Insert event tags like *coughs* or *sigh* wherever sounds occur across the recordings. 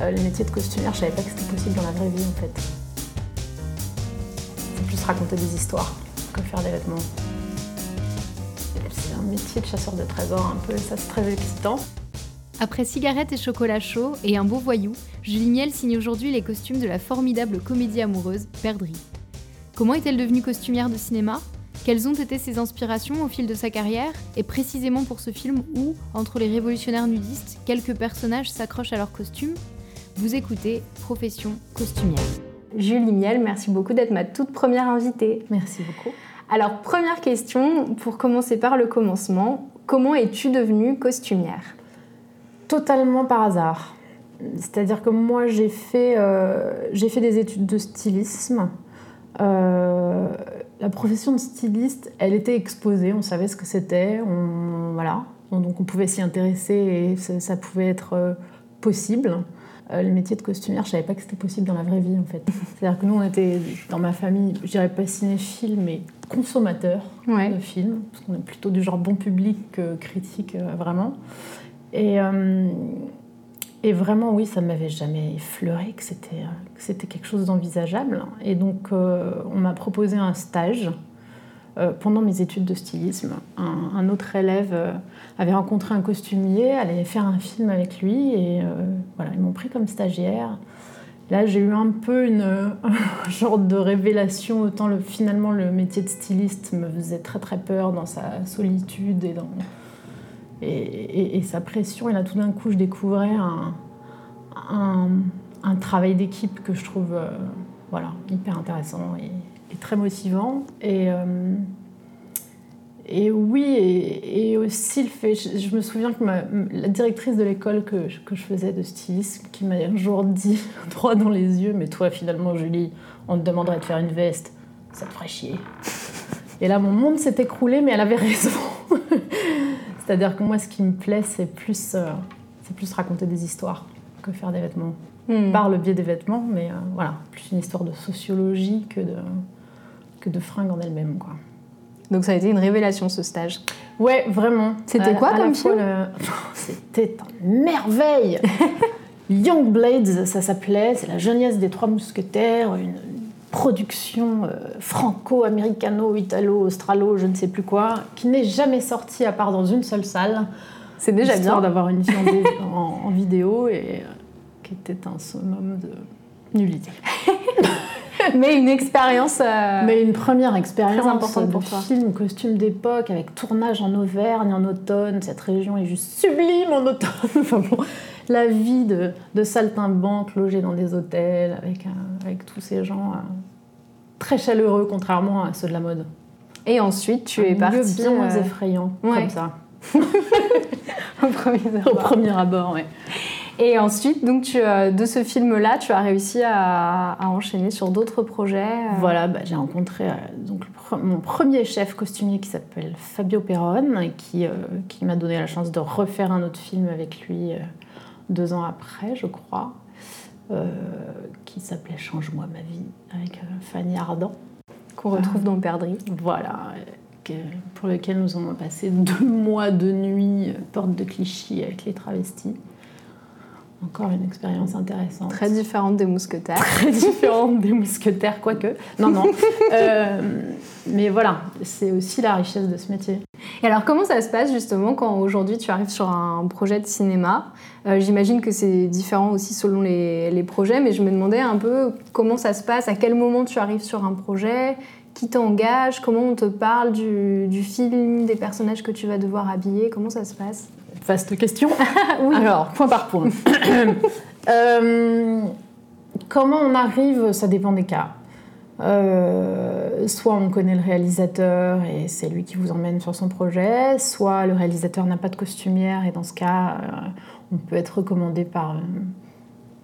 Euh, le métier de costumière, je savais pas que c'était possible dans la vraie vie en fait. C'est plus raconter des histoires que faire des vêtements. C'est un métier de chasseur de trésors un peu, ça c'est très excitant. Après cigarettes et chocolat chaud et un beau voyou, Julie Miel signe aujourd'hui les costumes de la formidable comédie amoureuse Perdrix. Comment est-elle devenue costumière de cinéma? Quelles ont été ses inspirations au fil de sa carrière? Et précisément pour ce film où, entre les révolutionnaires nudistes, quelques personnages s'accrochent à leurs costumes? Vous écoutez Profession costumière. Julie Miel, merci beaucoup d'être ma toute première invitée. Merci beaucoup. Alors, première question, pour commencer par le commencement, comment es-tu devenue costumière? Totalement par hasard. C'est-à-dire que moi, j'ai fait, euh, j'ai fait des études de stylisme. Euh, la profession de styliste, elle était exposée, on savait ce que c'était, on, voilà. Donc on pouvait s'y intéresser et ça, pouvait être euh, possible. Euh, le métier de costumière, je savais pas que c'était possible dans la vraie vie en fait. *laughs* C'est-à-dire que nous, on était dans ma famille, je dirais pas cinéphile, mais consommateur de films, parce qu'on est plutôt du genre bon public que critique vraiment. Et et vraiment, oui, ça ne m'avait jamais effleuré que c'était, que c'était quelque chose d'envisageable. Et donc, euh, on m'a proposé un stage euh, pendant mes études de stylisme. Un, autre élève euh, avait rencontré un costumier, allait faire un film avec lui, et voilà, ils m'ont pris comme stagiaire. Là, j'ai eu un peu une *laughs* un genre de révélation. Autant le, finalement, le métier de styliste me faisait très très peur dans sa solitude et dans et, sa pression. Et là, tout d'un coup, je découvrais un, un, travail d'équipe que je trouve euh, voilà, hyper intéressant et, très motivant. Et, euh, et oui, et, aussi le fait, je, me souviens que la directrice de l'école que, que, je faisais de stylisme, qui m'a un jour dit *laughs* droit dans les yeux, mais toi finalement Julie, on te demanderait de faire une veste, ça te ferait chier. Et là, mon monde s'est écroulé, mais elle avait raison. *laughs* C'est-à-dire que moi, ce qui me plaît, c'est plus, euh, c'est plus raconter des histoires que faire des vêtements. Hmm. Par le biais des vêtements, mais euh, voilà, plus une histoire de sociologie que de, que de fringues en elles-mêmes. Quoi. Donc ça a été une révélation ce stage. Ouais, vraiment. C'était quoi comme film *laughs* C'était une merveille *laughs* Young Blades, ça s'appelait, c'est la jeunesse des trois mousquetaires, une, production euh, franco-américano-italo-australo, je ne sais plus quoi, qui n'est jamais sortie à part dans une seule salle. C'est déjà bien d'avoir une vision *laughs* en, vidéo et euh, qui était un summum de nullité. *laughs* Mais une expérience. Euh, Mais une première expérience très importante pour toi. film, costume d'époque, avec tournage en Auvergne en automne. Cette région est juste sublime en automne. *laughs* enfin bon, la vie de, de saltimbanque logés dans des hôtels avec, avec tous ces gens euh, très chaleureux, contrairement à ceux de la mode. Et ensuite, tu es partie. bien moins euh, effrayant, comme ça. *laughs* Au premier abord. Au premier abord, ouais. Et ensuite, donc tu, euh, de ce film-là, tu as réussi à, enchaîner sur d'autres projets. Voilà, bah, j'ai rencontré donc, mon premier chef costumier qui s'appelle Fabio Perron, qui, qui m'a donné la chance de refaire un autre film avec lui deux ans après, je crois, euh, qui s'appelait Change-moi ma vie, avec euh, Fanny Ardant. Qu'on retrouve dans Perdrix. Voilà, pour lequel nous avons passé deux mois de nuit, euh, porte de Clichy avec les travestis. Encore une expérience intéressante. Très différente des mousquetaires. *laughs* Très différente des mousquetaires, quoique. Non, non. *laughs* mais voilà, c'est aussi la richesse de ce métier. Et alors, comment ça se passe justement quand aujourd'hui tu arrives sur un projet de cinéma? Euh, J'imagine que c'est différent aussi selon les, projets, mais je me demandais un peu comment ça se passe, à quel moment tu arrives sur un projet, qui t'engage, comment on te parle du, film, des personnages que tu vas devoir habiller, comment ça se passe? Vaste question. *laughs* oui. Alors, point par point. *coughs* Euh, comment on arrive, ça dépend des cas. Euh, soit on connaît le réalisateur et c'est lui qui vous emmène sur son projet, soit le réalisateur n'a pas de costumière et dans ce cas, euh, on peut être recommandé par, euh,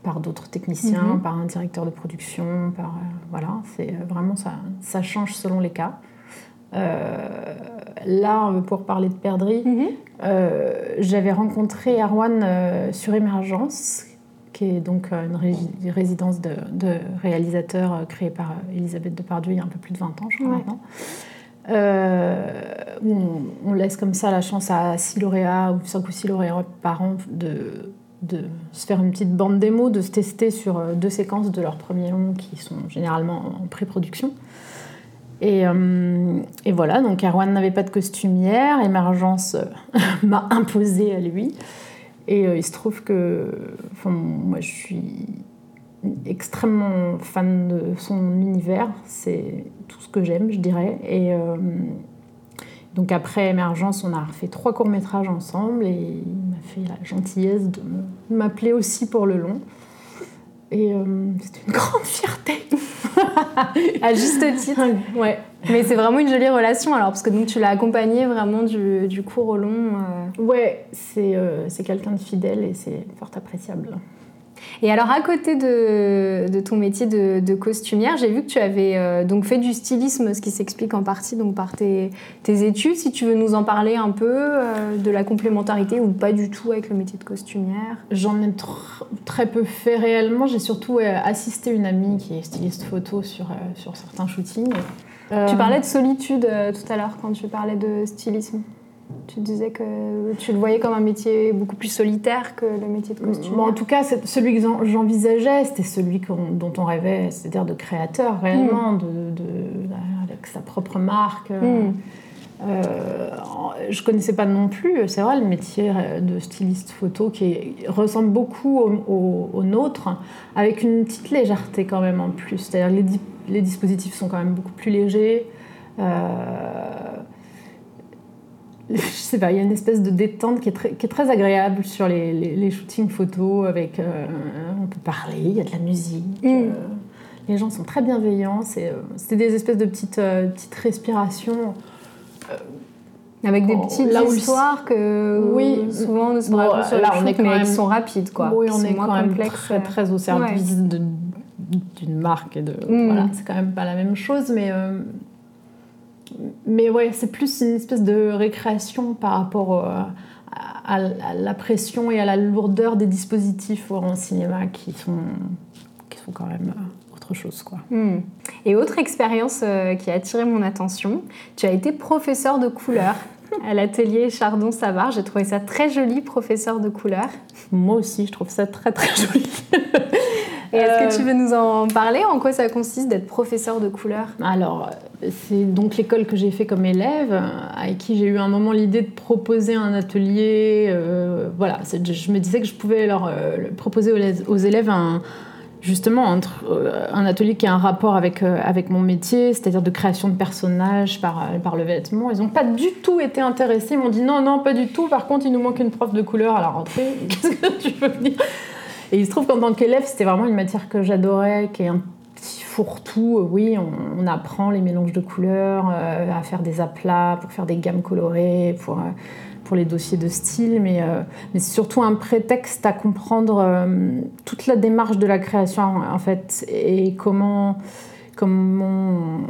par d'autres techniciens, mhm. par un directeur de production, par voilà, c'est vraiment ça, ça change selon les cas. Là, pour parler de Perdrix, mhm. j'avais rencontré Arwan sur Émergence, qui est donc euh, une résidence de, réalisateurs euh, créée par euh, Elisabeth Depardieu il y a un peu plus de 20 ans, je crois maintenant. on, laisse comme ça la chance à 6 lauréats ou 5 ou 6 lauréats par an de, de se faire une petite bande démo, de se tester sur deux séquences de leur premier long qui sont généralement en pré-production. Et, et, voilà, donc Erwan n'avait pas de costumière, Émergence *laughs* m'a imposé à lui. Et il se trouve que enfin, moi je suis extrêmement fan de son univers, c'est tout ce que j'aime, je dirais. Et euh, donc après Émergence, on a fait trois courts-métrages ensemble et il m'a fait la gentillesse de m'appeler aussi pour le long. Et euh, c'est une *laughs* grande fierté. à juste titre. ouais. Mais c'est vraiment une jolie relation alors, parce que donc, tu l'as accompagné vraiment du, du court au long. Euh. Ouais, c'est quelqu'un de fidèle et c'est fort appréciable. Et alors, à côté de, ton métier de, costumière, j'ai vu que tu avais euh, donc fait du stylisme, ce qui s'explique en partie donc, par tes, études. Si tu veux nous en parler un peu euh, de la complémentarité ou pas du tout avec le métier de costumière J'en ai très peu fait réellement. J'ai surtout euh, assisté une amie qui est styliste photo sur, sur certains shootings. Tu parlais de solitude tout à l'heure quand tu parlais de stylisme. Tu disais que tu le voyais comme un métier beaucoup plus solitaire que le métier de costume. en tout cas, celui que j'envisageais, c'était celui dont on rêvait, c'est-à-dire de créateur réellement, mm. de, avec sa propre marque. Mm. Euh, je connaissais pas non plus, c'est vrai, le métier de styliste photo qui ressemble beaucoup au, nôtre, avec une petite légèreté quand même en plus. C'est-à-dire les, les dispositifs sont quand même beaucoup plus légers. Euh, je sais pas, il y a une espèce de détente qui est très, qui est très agréable sur les, les, shootings photos. Avec, euh, on peut parler, il y a de la musique. Mm. Euh, les gens sont très bienveillants. C'était euh, des espèces de petites, petites respirations. avec des petites histoires que oui, souvent on se bon, sur là, on est quand même... sont rapides. Quoi. Oui, on est, quand même très, très au service d'une marque. De, mm. voilà, c'est quand même pas la même chose, mais mais ouais, c'est plus une espèce de récréation par rapport à, la pression et à la lourdeur des dispositifs en cinéma qui sont, qui sont quand même euh, autre chose. Quoi. Hmm. Et autre expérience euh, qui a attiré mon attention, tu as été professeur de couleur à l'atelier Chardon-Savard. J'ai trouvé ça très joli, professeur de couleur. Moi aussi, je trouve ça très très joli. est-ce que tu veux nous en parler? En quoi ça consiste d'être professeur de couleur? Alors, c'est donc l'école que j'ai fait comme élève, avec qui j'ai eu un moment l'idée de proposer un atelier. Euh, voilà, je me disais que je pouvais leur euh, proposer aux, élèves un justement entre, euh, un atelier qui a un rapport avec, avec mon métier, c'est-à-dire de création de personnages par, par le vêtement. Ils n'ont pas du tout été intéressés, ils m'ont dit non, non, pas du tout. Par contre, il nous manque une prof de couleur à la rentrée. *laughs* Qu'est-ce que tu veux venir Et il se trouve qu'en tant qu'élève, c'était vraiment une matière que j'adorais, qui est un petit fourre-tout. Oui, on, apprend les mélanges de couleurs, euh, à faire des aplats, pour faire des gammes colorées, pour, euh, pour les dossiers de style, mais, euh, mais c'est surtout un prétexte à comprendre toute la démarche de la création, en fait, et comment, comment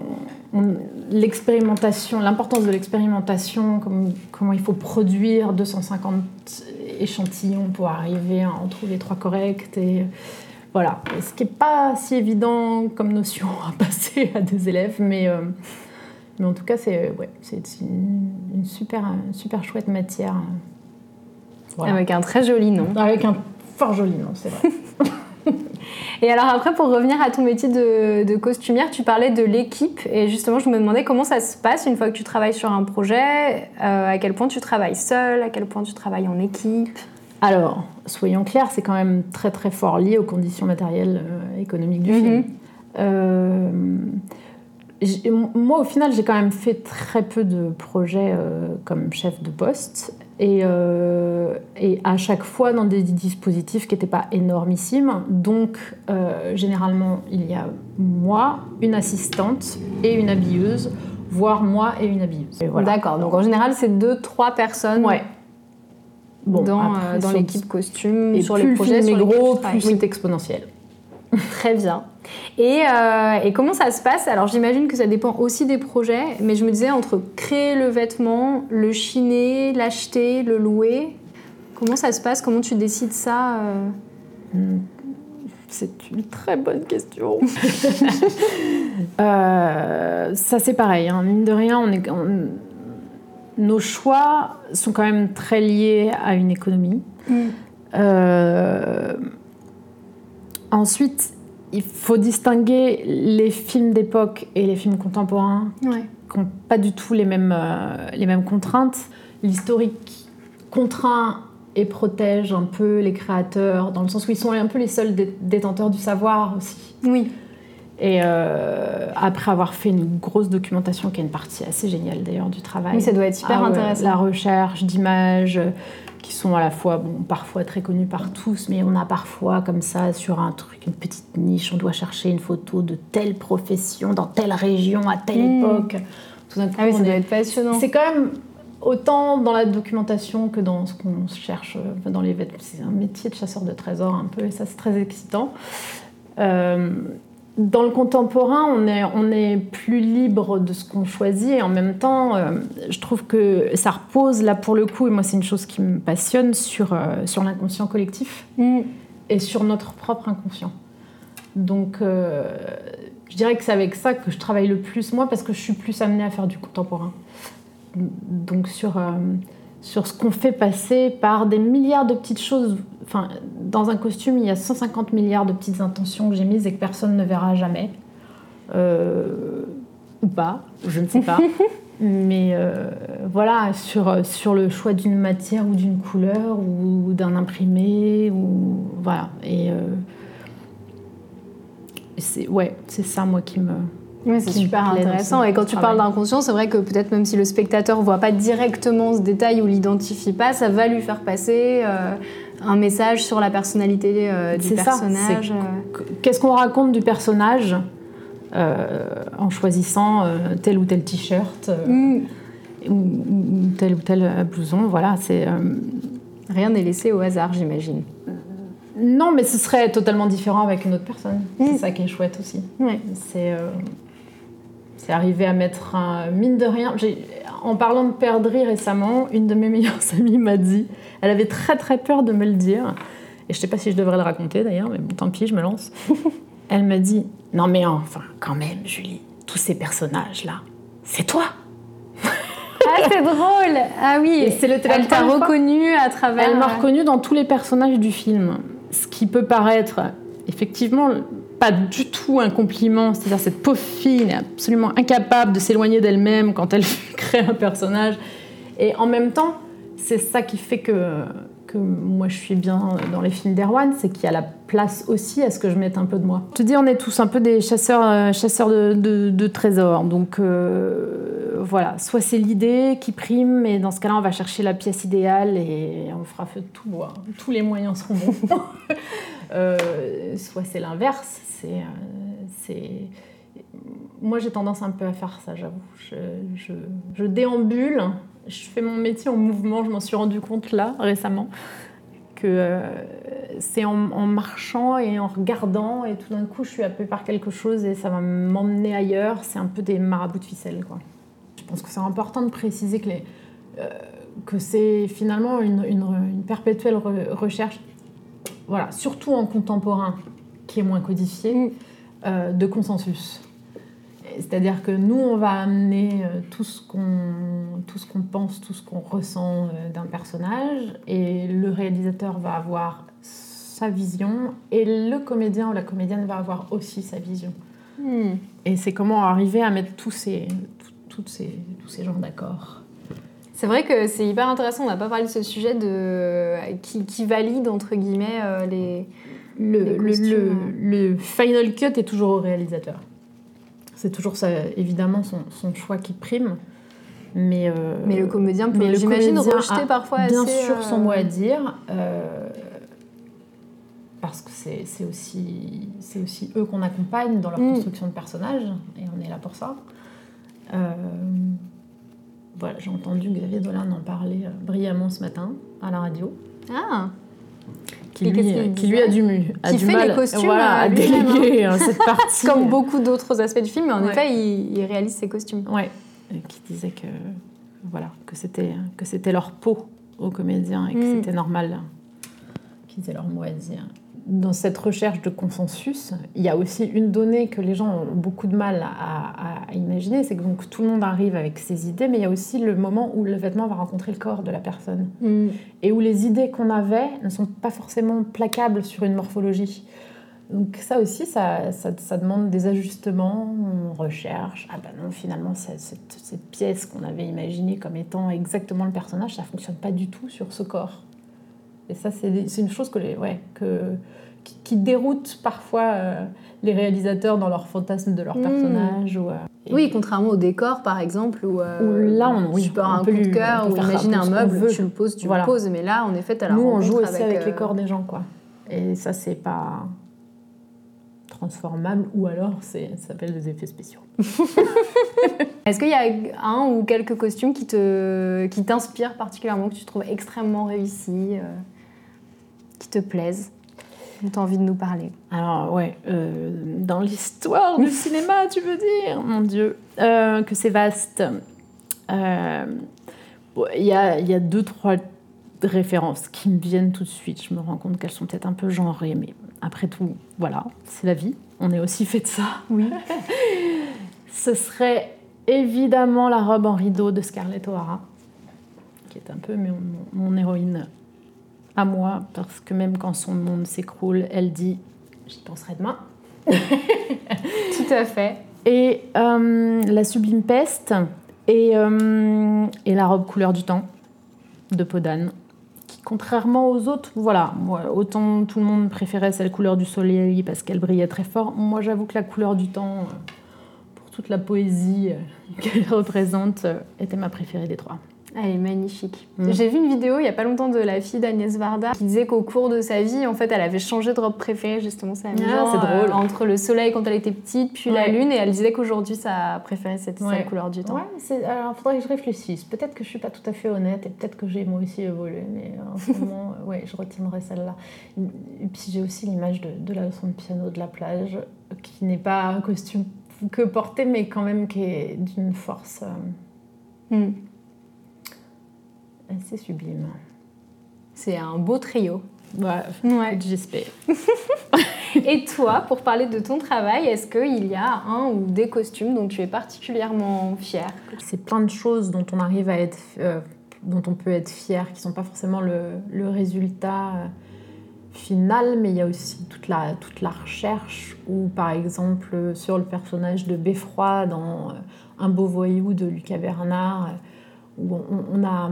l'expérimentation, l'importance de l'expérimentation, comment il faut produire 250 échantillons pour arriver à en trouver trois corrects. Et voilà, ce qui n'est pas si évident comme notion à *laughs* passer à des élèves, mais, euh, mais en tout cas, c'est ouais, une, super, super chouette matière. Avec un très joli nom. Avec un fort joli nom, c'est vrai. *laughs* *laughs* Et alors après, pour revenir à ton métier de, costumière, tu parlais de l'équipe. Et justement, je me demandais comment ça se passe une fois que tu travailles sur un projet, euh, à quel point tu travailles seul, à quel point tu travailles en équipe? Alors, soyons clairs, c'est quand même très très fort lié aux conditions matérielles euh, économiques du film. Mhm. Euh, moi, au final, j'ai quand même fait très peu de projets comme chef de poste. Euh, et, à chaque fois dans des dispositifs qui n'étaient pas énormissimes. Donc, euh, généralement, il y a moi, une assistante et une habilleuse, voire moi et une habilleuse. D'accord, donc en général, c'est deux, trois personnes. Ouais. Bon, dans, euh, dans l'équipe costume, et sur les projets, sur les gros, plus c'est exponentiel. Très bien. Euh, et, comment ça se passe? Alors j'imagine que ça dépend aussi des projets, mais je me disais entre créer le vêtement, le chiner, l'acheter, le louer, comment ça se passe? Comment tu décides ça euh? hmm. C'est une très bonne question. *laughs* Euh, ça c'est pareil, hein. mine de rien, on est, nos choix sont quand même très liés à une économie. Hmm. Euh, ensuite, il faut distinguer les films d'époque et les films contemporains Ouais. qui n'ont pas du tout les mêmes, euh, les mêmes contraintes. L'historique contraint et protège un peu les créateurs, dans le sens où ils sont un peu les seuls dé- détenteurs du savoir aussi. Oui. Et euh, après avoir fait une grosse documentation, qui est une partie assez géniale d'ailleurs du travail. Oui, ça doit être hyper Ah ouais, intéressant. La recherche d'images qui sont à la fois, bon, parfois très connues par tous, mais on a parfois comme ça sur un truc, une petite niche, on doit chercher une photo de telle profession, dans telle région, à telle Mm. époque. Tout d'un coup, Ah oui, ça doit être passionnant. c'est quand même autant dans la documentation que dans ce qu'on cherche euh, dans les vêtements. C'est un métier de chasseur de trésors un peu, et ça c'est très excitant. Euh, dans le contemporain, on est, on est plus libre de ce qu'on choisit et en même temps, euh, je trouve que ça repose là pour le coup, et moi c'est une chose qui me passionne, sur, euh, sur l'inconscient collectif Mm. et sur notre propre inconscient. Donc, euh, je dirais que c'est avec ça que je travaille le plus, moi, parce que je suis plus amenée à faire du contemporain. Donc, sur, sur ce qu'on fait passer par des milliards de petites choses. Enfin, dans un costume, il y a 150 milliards de petites intentions que j'ai mises et que personne ne verra jamais. Euh, ou pas, je ne sais pas. *laughs* Mais euh, voilà, sur, sur le choix d'une matière ou d'une couleur ou d'un imprimé, ou voilà. Et euh, c'est ouais, c'est ça moi qui me. C'est super intéressant. Et quand tu parles d'inconscient, c'est vrai que peut-être même si le spectateur voit pas directement ce détail ou l'identifie pas, ça va lui faire passer euh, un message sur la personnalité euh, du personnage. c'est- euh. Qu'est-ce qu'on raconte du personnage euh, en choisissant tel ou tel t-shirt Mm. ou, ou tel ou tel blouson Voilà, c'est. Rien n'est laissé au hasard, j'imagine. Non, mais ce serait totalement différent avec une autre personne. Mm. C'est ça qui est chouette aussi. Ouais. C'est c'est arriver à mettre un mine de rien. En parlant de perdrix récemment, une de mes meilleures *laughs* amies m'a dit, elle avait très très peur de me le dire, et je sais pas si je devrais le raconter d'ailleurs, mais bon, tant pis, je me lance. *laughs* elle m'a dit, non mais enfin, quand même, Julie, tous ces personnages là, c'est toi. Ah, c'est drôle Ah oui, c'est le elle t'a reconnu à travers... Elle m'a reconnue dans tous les personnages du film. Ce qui peut paraître effectivement pas du tout un compliment, c'est-à-dire cette pauvre fille est absolument incapable de s'éloigner d'elle-même quand elle *laughs* crée un personnage. Et en même temps, c'est ça qui fait que, que moi je suis bien dans les films d'Erwan, c'est qu'il y a la place aussi à ce que je mette un peu de moi. Je te dis, on est tous un peu des chasseurs, euh, chasseurs de, de- de trésors. Donc euh, voilà, soit c'est l'idée qui prime, et dans ce cas-là, on va chercher la pièce idéale et on fera feu de tout bois. Tous les moyens seront bons. *laughs* Euh, soit c'est l'inverse, c'est. euh, c'est- Moi, j'ai tendance un peu à faire ça, j'avoue. Je, déambule, je fais mon métier en mouvement, je m'en suis rendu compte là, récemment, que euh, c'est en, marchant et en regardant, et tout d'un coup, je suis happée par quelque chose et ça va m'emmener ailleurs. C'est un peu des marabouts de ficelle, quoi. Je pense que c'est important de préciser que, que c'est finalement une, une- perpétuelle re- recherche, voilà, surtout en contemporain, qui est moins codifié, Mm. euh, de consensus. C'est-à-dire que nous, on va amener euh, tout ce qu'on tout ce qu'on pense, tout ce qu'on ressent euh, d'un personnage, et le réalisateur va avoir sa vision, et le comédien ou la comédienne va avoir aussi sa vision. Hmm. Et c'est comment arriver à mettre tous ces, tout- toutes ces, tous ces gens d'accord. C'est vrai que c'est hyper intéressant, on n'a pas parlé de ce sujet de qui, qui valide entre guillemets euh, les... Le, Les le- costumes, le- le final cut est toujours au réalisateur. C'est toujours ça, évidemment son, son choix qui prime. Mais, euh, Mais le comédien peut, j'imagine, rejeter parfois bien assez... sûr euh, son mot à dire. euh, parce que c'est aussi, eux qu'on accompagne dans leur Mm. construction de personnages. Et on est là pour ça. Euh, voilà, j'ai entendu Xavier Dolan en parler euh, brillamment ce matin à la radio. Ah qui Et lui, qui a du, mu- a Qui du fait mal les costumes, voilà, euh, à lui-même, déléguer euh, cette *laughs* partie. Comme beaucoup d'autres aspects du film, mais en Ouais. effet, il, il réalise ses costumes. Ouais, et qui disait que voilà que c'était que c'était leur peau aux comédiens et que Mm. c'était normal qu'ils aient leur mot à dire. Dans cette recherche de consensus, il y a aussi une donnée que les gens ont beaucoup de mal à, imaginer, c'est que donc tout le monde arrive avec ses idées, mais il y a aussi le moment où le vêtement va rencontrer le corps de la personne. Mm. Et où les idées qu'on avait ne sont pas forcément placables sur une morphologie. Donc ça aussi, ça, ça, demande des ajustements, on recherche. Ah ben non, finalement, cette, cette pièce qu'on avait imaginée comme étant exactement le personnage, ça fonctionne pas du tout sur ce corps. Et ça, c'est une chose que les, ouais, que, qui, déroute parfois euh, les réalisateurs dans leur fantasme de leur hmm. personnage. Ou, euh, oui, contrairement au décor, par exemple, où, euh, là, on, oui, tu peux un, coup de cœur, ou imagine un, meuble, tu le poses, tu le poses. Mais là, en effet, tu as la Nous, on joue aussi avec, les corps des gens, quoi. Et ça, c'est pas transformable, ou alors ça s'appelle des effets spéciaux. *laughs* Est-ce qu'il y a un ou quelques costumes qui te qui t'inspirent particulièrement, que tu trouves extrêmement réussis qui te plaisent dont tu as envie de nous parler Alors, ouais, euh, dans l'histoire du *laughs* cinéma, tu veux dire? Mon Dieu, euh, que c'est vaste. Euh, il y, a, y, a, deux, trois références qui me viennent tout de suite. Je me rends compte qu'elles sont peut-être un peu genrées, mais après tout, voilà, c'est la vie. On est aussi fait de ça. Oui. *laughs* Ce serait évidemment la robe en rideau de Scarlett O'Hara, qui est un peu mon, mon héroïne à moi, parce que même quand son monde s'écroule, elle dit J'y penserai demain. *laughs* Tout à fait. Et euh, la sublime peste et, euh, et, la robe couleur du temps de Podane, qui contrairement aux autres, voilà, moi, autant tout le monde préférait celle couleur du soleil parce qu'elle brillait très fort, moi j'avoue que la couleur du temps, euh, pour toute la poésie *laughs* qu'elle représente, était ma préférée des trois. Elle est magnifique. Mm. J'ai vu une vidéo il n'y a pas longtemps de la fille d'Agnès Varda qui disait qu'au cours de sa vie, en fait, elle avait changé de robe préférée, justement, c'est ah, c'est drôle. Euh, entre le soleil quand elle était petite, puis la lune, et elle disait qu'aujourd'hui, sa préférée, c'était la couleur du temps. Ouais, alors il faudrait que je réfléchisse. Peut-être que je suis pas tout à fait honnête, et peut-être que j'ai moi aussi évolué, mais en ce *laughs* moment, ouais, je retiendrai celle-là. Et puis j'ai aussi l'image de, de, la leçon de piano de la plage, qui n'est pas un costume que porter, mais quand même qui est d'une force. Euh, mm c'est sublime. C'est un beau trio. Ouais, ouais. j'espère. *laughs* Et toi, pour parler de ton travail, est-ce qu'il y a un ou des costumes dont tu es particulièrement fière? C'est plein de choses dont on arrive à être, euh, dont on peut être fier, qui sont pas forcément le, le, résultat euh, final, mais il y a aussi toute la, toute la recherche. Ou par exemple sur le personnage de Beffroi dans euh, Un beau voyou de Lucas Bernard où on, a,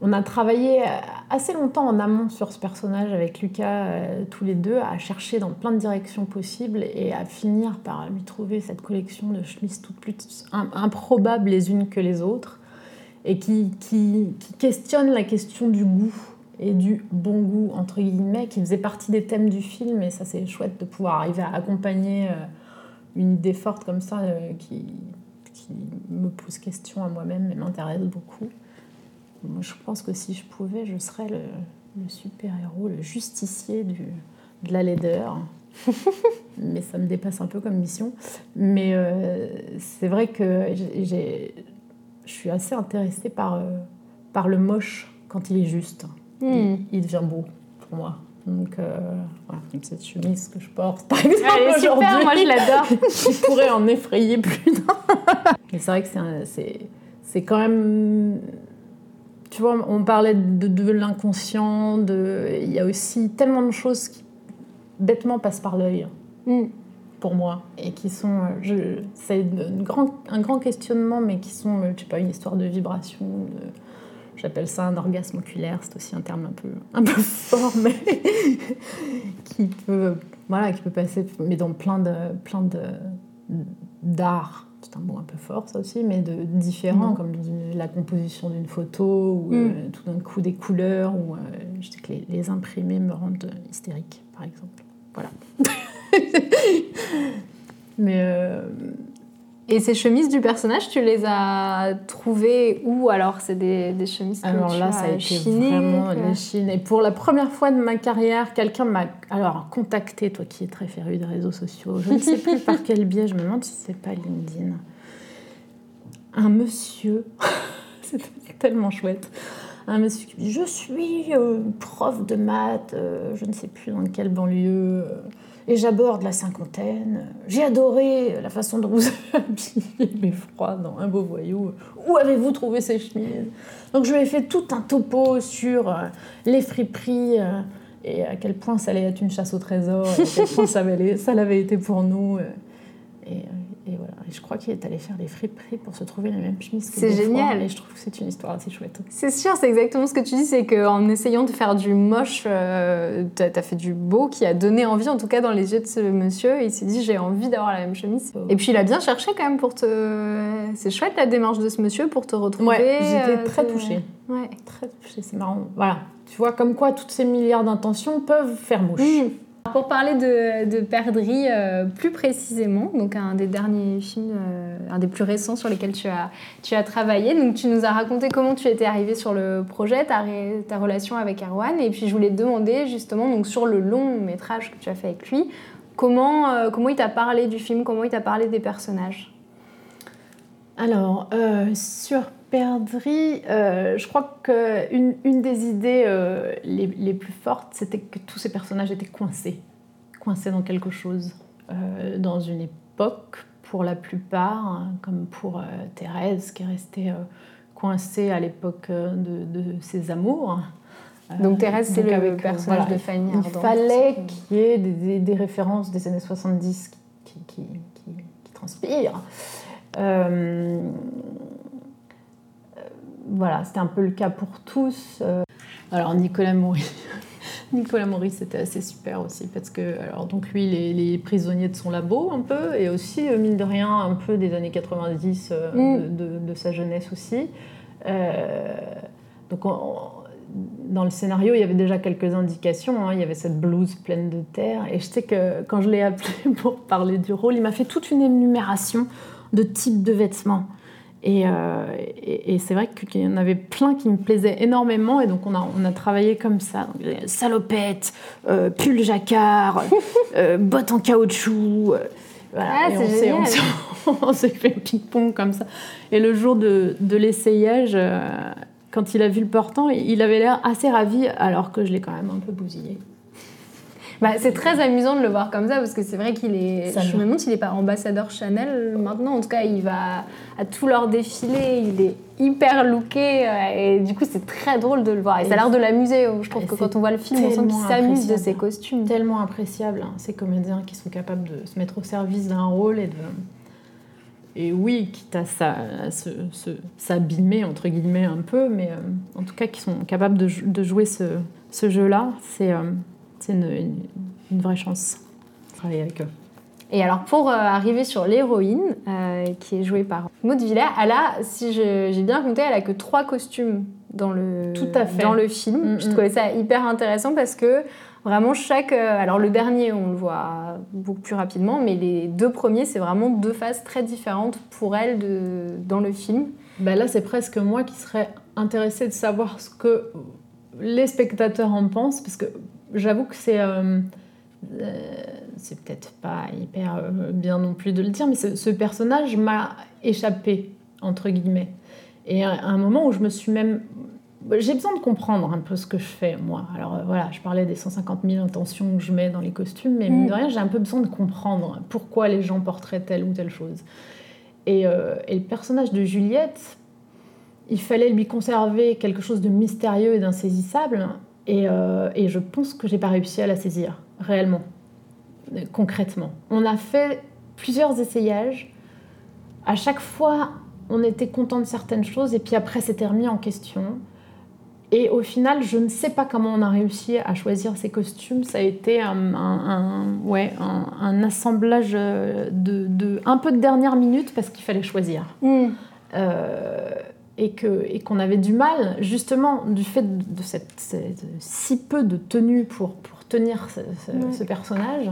on a travaillé assez longtemps en amont sur ce personnage avec Lucas, euh, tous les deux, à chercher dans plein de directions possibles et à finir par lui trouver cette collection de chemises toutes plus improbables les unes que les autres et qui, qui, qui questionne la question du goût et du bon goût, entre guillemets, qui faisait partie des thèmes du film. Et ça, c'est chouette de pouvoir arriver à accompagner euh, une idée forte comme ça euh, qui, me pose question à moi-même et m'intéresse beaucoup. Moi, je pense que si je pouvais, je serais le, super-héros, le justicier du, de la laideur. *laughs* mais ça me dépasse un peu comme mission. Mais euh, c'est vrai que je suis assez intéressée par, euh, par le moche quand il est juste. Hmm. Il, devient beau pour moi. Donc, euh, voilà, comme cette chemise que je porte, par exemple, Elle est super, moi je l'adore. *laughs* je pourrais en effrayer plus d'un. Mais c'est vrai que c'est quand même. Tu vois, on parlait de, de l'inconscient, de... il y a aussi tellement de choses qui bêtement passent par l'œil. Mm. Pour moi, et qui sont. C'est grand, un grand questionnement, mais qui sont, je sais pas, une histoire de vibration, J'appelle ça un orgasme oculaire, c'est aussi un terme un peu, un peu *laughs* fort, mais *laughs* qui peut, voilà, qui peut passer, mais dans plein de, plein de d'art c'est un mot un peu fort ça aussi, mais de différents, mm. comme la composition d'une photo, ou mm. euh, tout d'un coup des couleurs, ou euh, je sais que les, imprimés me rendent hystérique, par exemple. Voilà. *laughs* mais. Euh, et ces chemises du personnage, tu les as trouvées où alors? C'est des, des, chemises que alors là, ça a été vraiment chines. Et pour la première fois de ma carrière, quelqu'un m'a alors contacté, toi qui es très féru des réseaux sociaux. Je ne sais plus *laughs* par quel biais. Je me demande si c'est pas LinkedIn. Un monsieur, *laughs* c'était tellement chouette. un monsieur qui dit Je suis euh, prof de maths, euh, je ne sais plus dans quelle banlieue, euh, et j'aborde la cinquantaine. J'ai adoré la façon dont vous *laughs* avez habillé mes froids dans Un beau voyou. Où avez-vous trouvé ces chemises? Donc je lui ai fait tout un topo sur euh, les friperies. euh, et à quel point ça allait être une chasse au trésor, et à quel point ça, l'avait été pour nous. euh, et je crois qu'il est allé faire les friperies pour se trouver les mêmes chemises. que C'est génial. Et je trouve que c'est une histoire assez chouette. C'est sûr, c'est exactement ce que tu dis, c'est qu'en essayant de faire du moche, euh, t'as as fait du beau qui a donné envie, en tout cas dans les yeux de ce monsieur, et il s'est dit j'ai envie d'avoir la même chemise. Oh. Et puis il a bien cherché quand même pour te... C'est chouette la démarche de ce monsieur pour te retrouver. Ouais, j'étais euh, très te- touchée. Ouais. Très touchée, c'est marrant. Voilà. Tu vois, comme quoi toutes ces milliards d'intentions peuvent faire mouche. Mm. Pour parler de, de Perdrix euh, plus précisément, donc un des derniers films, euh, un des plus récents sur lesquels tu as, tu as travaillé, donc tu nous as raconté comment tu étais arrivé sur le projet, ta, ta relation avec Erwan, et puis je voulais demander justement donc sur le long métrage que tu as fait avec lui, comment, euh, comment il t'a parlé du film, comment il t'a parlé des personnages? Alors, sur Perdrix, euh, je crois qu'une une des idées euh, les, les plus fortes, c'était que tous ces personnages étaient coincés. Coincés dans quelque chose. Euh, dans une époque, pour la plupart, hein, comme pour Thérèse, qui est restée coincée à l'époque de, de ses amours. Donc Thérèse, c'est le avec, personnage voilà, de Fanny Il Ardant. fallait qu'il y ait des, des- des références des années 70 qui, qui, qui- qui transpirent. Euh, voilà, c'était un peu le cas pour tous. Euh, alors Nicolas Maury, *laughs* Nicolas Maury, c'était assez super aussi parce que alors donc lui, les, les prisonniers de son labo un peu et aussi euh, mine de rien un peu des années 90 euh, Mm. de, de- de sa jeunesse aussi. Euh, donc on- on- dans le scénario, il y avait déjà quelques indications. hein. Il y avait cette blouse pleine de terre. Et je sais que quand je l'ai appelé *laughs* pour parler du rôle, il m'a fait toute une énumération de types de vêtements. Et, euh, et- et c'est vrai qu'il y en avait plein qui me plaisaient énormément. Et donc on a, on a travaillé comme ça. Donc, euh, salopette, euh, pull jacquard, *laughs* euh, bottes en caoutchouc. voilà. Ah, Et *laughs* on s'est- fait ping-pong comme ça. Et le jour de, de l'essayage, quand il a vu le portant, il avait l'air assez ravi, alors que je l'ai quand même un peu bousillé. Bah, c'est très amusant de le voir comme ça parce que c'est vrai qu'il est. Ça je me- demande s'il n'est pas ambassadeur Chanel maintenant. En tout cas, il va à tous leurs défilés, il est hyper looké euh, et du coup, c'est très drôle de le voir. Et, ça a l'air de l'amuser. Je trouve que quand on voit le film, on sent qu'il s'amuse de ses costumes. Tellement appréciable, hein, ces comédiens qui sont capables de se mettre au service d'un rôle et de. Et oui, quitte à s'abîmer, entre guillemets, un peu, mais euh, en tout cas qui sont capables de, de jouer ce, ce jeu-là, c'est euh, c'est une, une- une vraie chance de travailler avec eux. Et alors, pour euh, arriver sur l'héroïne, euh, qui est jouée par Maud Villers, elle a, si j'ai bien compté, elle a que trois costumes dans le, Tout à fait. Dans le film. Mm, Je mm. trouvais ça hyper intéressant parce que vraiment chaque... euh, alors, le dernier, on le voit beaucoup plus rapidement, mais les deux premiers, c'est vraiment deux phases très différentes pour elle de, dans le film. Bah là, c'est presque moi qui serais intéressée de savoir ce que les spectateurs en pensent, parce que j'avoue que c'est. euh, euh, c'est peut-être pas hyper euh, bien non plus de le dire, mais ce, ce personnage m'a échappé, entre guillemets. Et à un moment où je me suis même. J'ai besoin de comprendre un peu ce que je fais, moi. Alors voilà, je parlais des 150 000 intentions que je mets dans les costumes, mais mine de rien, j'ai un peu besoin de comprendre pourquoi les gens porteraient telle ou telle chose. Et, euh, et le personnage de Juliette, il fallait lui conserver quelque chose de mystérieux et d'insaisissable. Et, euh, et je pense que j'ai pas réussi à la saisir, réellement, concrètement. On a fait plusieurs essayages. À chaque fois, on était content de certaines choses, et puis après, c'était remis en question. Et au final, je ne sais pas comment on a réussi à choisir ces costumes. Ça a été un, un- un- ouais, un, un assemblage euh, de, de un peu de dernière minute parce qu'il fallait choisir. Euh, et qu'on avait du mal, justement, du fait de, cette, cette- si peu de tenue pour, pour tenir ce, ce- Ouais. ce personnage,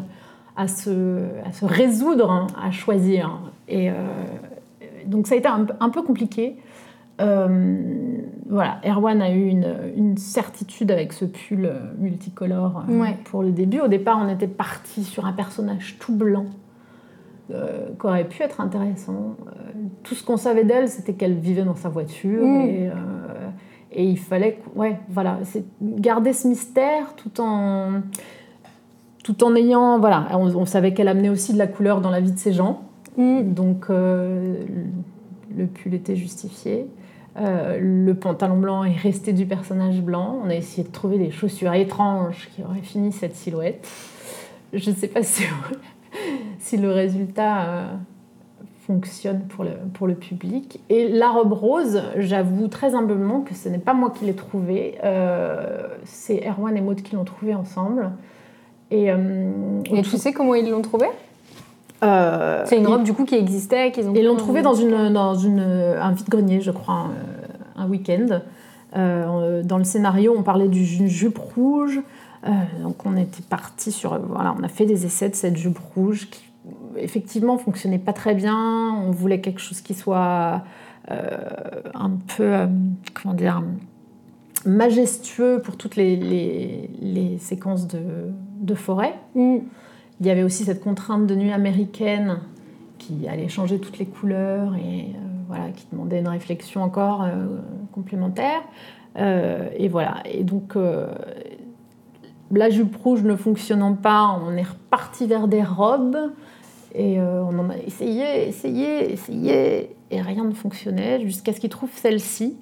à se, à se résoudre hein, à choisir. Et euh, donc ça a été un, peu- un peu compliqué. Euh, voilà, Erwan a eu une, une certitude avec ce pull multicolore euh, Ouais. pour le début. Au départ, on était parti sur un personnage tout blanc euh, qui aurait pu être intéressant. Euh, tout ce qu'on savait d'elle, c'était qu'elle vivait dans sa voiture Mm. et, euh, Et il fallait, ouais, voilà, garder ce mystère tout en, tout en ayant, voilà, on, savait qu'elle amenait aussi de la couleur dans la vie de ces gens. Mm. Donc le pull était justifié. Euh, le pantalon blanc est resté du personnage blanc. On a essayé de trouver des chaussures étranges qui auraient fini cette silhouette. Je ne sais pas si, si le résultat euh, fonctionne pour le, pour le public. Et la robe rose, j'avoue très humblement que ce n'est pas moi qui l'ai trouvée. Euh, c'est Erwan et Maud qui l'ont trouvée ensemble. Et, et tu sais comment ils l'ont trouvée? Euh, c'est une robe du coup qui existait qu'ils ont Ils l'ont trouvée dans, une, dans une, un vide-grenier, je crois, un, un week-end. Euh, dans le scénario, on parlait d'une jupe rouge. Euh, donc on était parti sur. Voilà, on a fait des essais de cette jupe rouge qui, effectivement, fonctionnait pas très bien. On voulait quelque chose qui soit un peu. comment dire majestueux pour toutes les, les, les séquences de, de forêt. Mm. Il y avait aussi cette contrainte de nuit américaine qui allait changer toutes les couleurs et euh, voilà, qui demandait une réflexion encore euh, complémentaire. Euh, et voilà. Et donc, la jupe rouge ne fonctionnant pas, on est reparti vers des robes. Et on en a essayé, essayé, essayé, et rien ne fonctionnait jusqu'à ce qu'il trouve celle-ci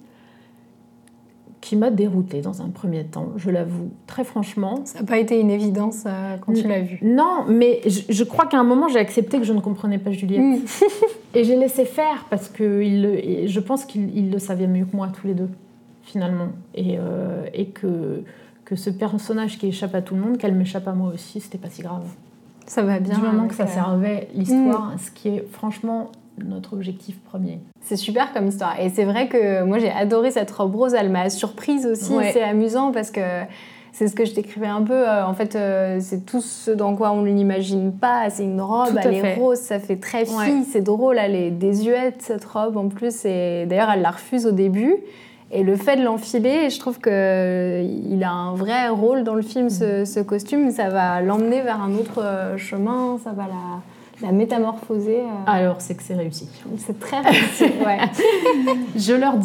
qui m'a déroutée dans un premier temps, je l'avoue très franchement. Ça n'a pas été une évidence euh, quand tu l'as vue Non, mais je, crois qu'à un moment j'ai accepté que je ne comprenais pas Juliette. Mm. *laughs* et j'ai laissé faire parce que il, je pense qu'ils le savaient mieux que moi tous les deux, finalement. Et, euh, et que, que ce personnage qui échappe à tout le monde, qu'elle m'échappe à moi aussi, c'était pas si grave. Ça va bien. Du moment que ça servait l'histoire, mm. ce qui est franchement notre objectif premier. C'est super comme histoire. Et c'est vrai que moi j'ai adoré cette robe rose, elle m'a surprise aussi. C'est amusant parce que c'est ce que je décrivais un peu. Euh, en fait, euh, c'est tout ce dans quoi on ne l'imagine pas. C'est une robe, elle est rose, ça fait très fille, c'est drôle, elle est désuète cette robe en plus. Et d'ailleurs, elle la refuse au début. Et le fait de l'enfiler, je trouve qu'il a un vrai rôle dans le film, ce, ce costume. Ça va l'emmener vers un autre euh, chemin, ça va la la métamorphoser. Euh, Alors, c'est que c'est réussi. C'est très réussi, ouais. *laughs* je leur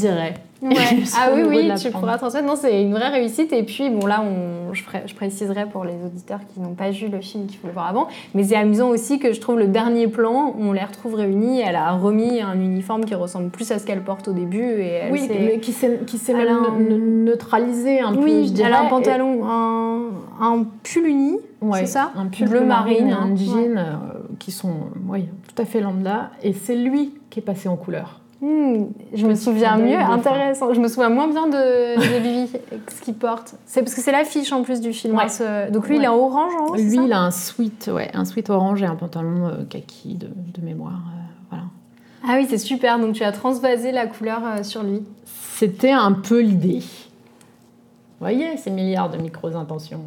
ah oui, oui, tu pourras transmettre. Non, c'est une vraie réussite. Et puis, bon, là, on, je, je préciserai pour les auditeurs qui n'ont pas vu le film, qu'il faut le voir avant. Mais c'est amusant aussi que je trouve le dernier plan, on les retrouve réunis. Elle a remis un uniforme qui ressemble plus à ce qu'elle porte au début. Et elle oui, mais qui s'est même neutralisé un peu, je dirais. Elle a un pantalon, un, un pull uni, c'est ça? Un pull bleu marine, un jean, euh, qui sont oui, tout à fait lambda. Et c'est lui qui est passé en couleur. Hmm, je me souviens mieux, intéressant. Je me souviens moins bien de, de *laughs* ce qu'il porte. C'est parce que c'est l'affiche en plus du film. Hein, donc lui, il est en orange en haut, Lui, il a un sweat, ouais, un sweat orange et un pantalon euh, kaki de, de mémoire. Euh, voilà. Ah oui, c'est super. Donc tu as transvasé la couleur euh, sur lui. C'était un peu l'idée. Vous voyez ces milliards de micros intentions.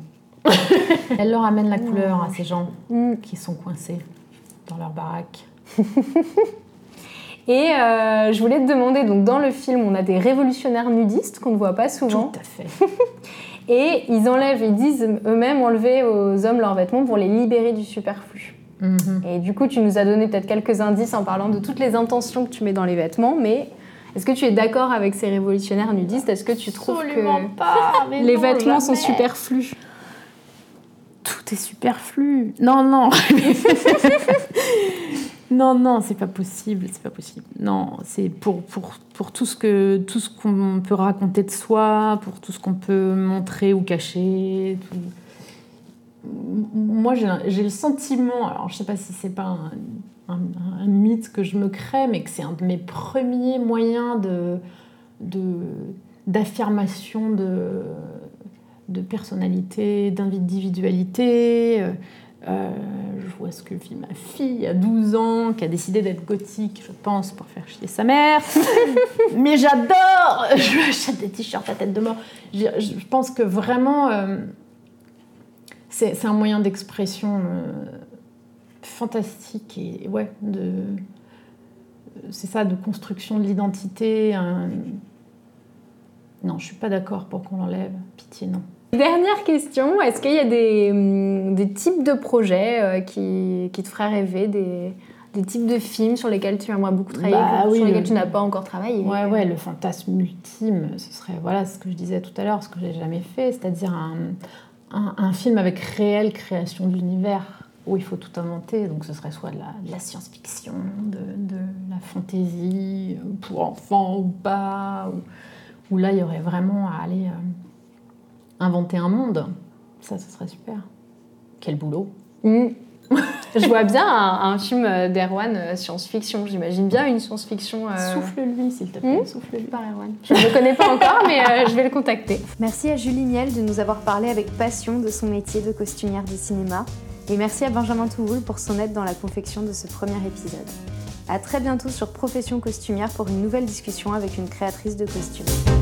*laughs* Elle leur amène la couleur à ces gens hmm. qui sont coincés dans leur baraque. *laughs* Et euh, je voulais te demander, donc dans le film, on a des révolutionnaires nudistes qu'on ne voit pas souvent. Tout à fait. *laughs* et ils enlèvent, ils disent eux-mêmes enlever aux hommes leurs vêtements pour les libérer du superflu. Mhm. Et du coup, tu nous as donné peut-être quelques indices en parlant de toutes les intentions que tu mets dans les vêtements, mais est-ce que tu es d'accord avec ces révolutionnaires nudistes? Est-ce que tu trouves Absolument que pas, *laughs* les vêtements sont superflus? Tout est superflu. Non, non. *laughs* Non, non, c'est pas possible, c'est pas possible. Non, c'est pour, pour, pour tout ce que tout ce qu'on peut raconter de soi, pour tout ce qu'on peut montrer ou cacher. Moi, j'ai le sentiment, alors je sais pas si c'est pas un, un, mythe que je me crée, mais que c'est un de mes premiers moyens de d'affirmation de, de, personnalité, d'individualité. Euh, je vois ce que vit ma fille à 12 ans, qui a décidé d'être gothique, je pense, pour faire chier sa mère. *laughs* Mais j'adore *laughs* Je achète des t-shirts à tête de mort. Je, pense que vraiment, euh, c'est un moyen d'expression euh, fantastique et ouais, de c'est ça, de construction de l'identité. Non, je suis pas d'accord pour qu'on l'enlève. Pitié, non. Dernière question, est-ce qu'il y a des, hum, des, types de projets euh, qui, qui, te feraient rêver, des, des types de films sur lesquels tu aimerais beaucoup travailler, Bah oui, sur lesquels le- tu n'as pas encore travaillé? Ouais, ouais, le fantasme ultime, ce serait, voilà, ce que je disais tout à l'heure, ce que j'ai jamais fait, c'est-à-dire un, un, un film avec réelle création de l'univers, où il faut tout inventer, donc ce serait soit de la, science-fiction, de, de la fantaisie, euh, pour enfants ou pas, où, où là, il y aurait vraiment à aller euh, inventer un monde. Ça, ce serait super. Quel boulot Mm. *laughs* Je vois bien un, un film euh, d'Erwan euh, science-fiction. J'imagine bien une science-fiction. euh, Souffle-lui, s'il te plaît, Hmm souffle-lui. par Erwan. Je ne le connais pas encore, mais euh, je vais le contacter. Merci à Julie Niel de nous avoir parlé avec passion de son métier de costumière de cinéma. Et merci à Benjamin Touvoul pour son aide dans la confection de ce premier épisode. À très bientôt sur Profession costumière pour une nouvelle discussion avec une créatrice de costumes.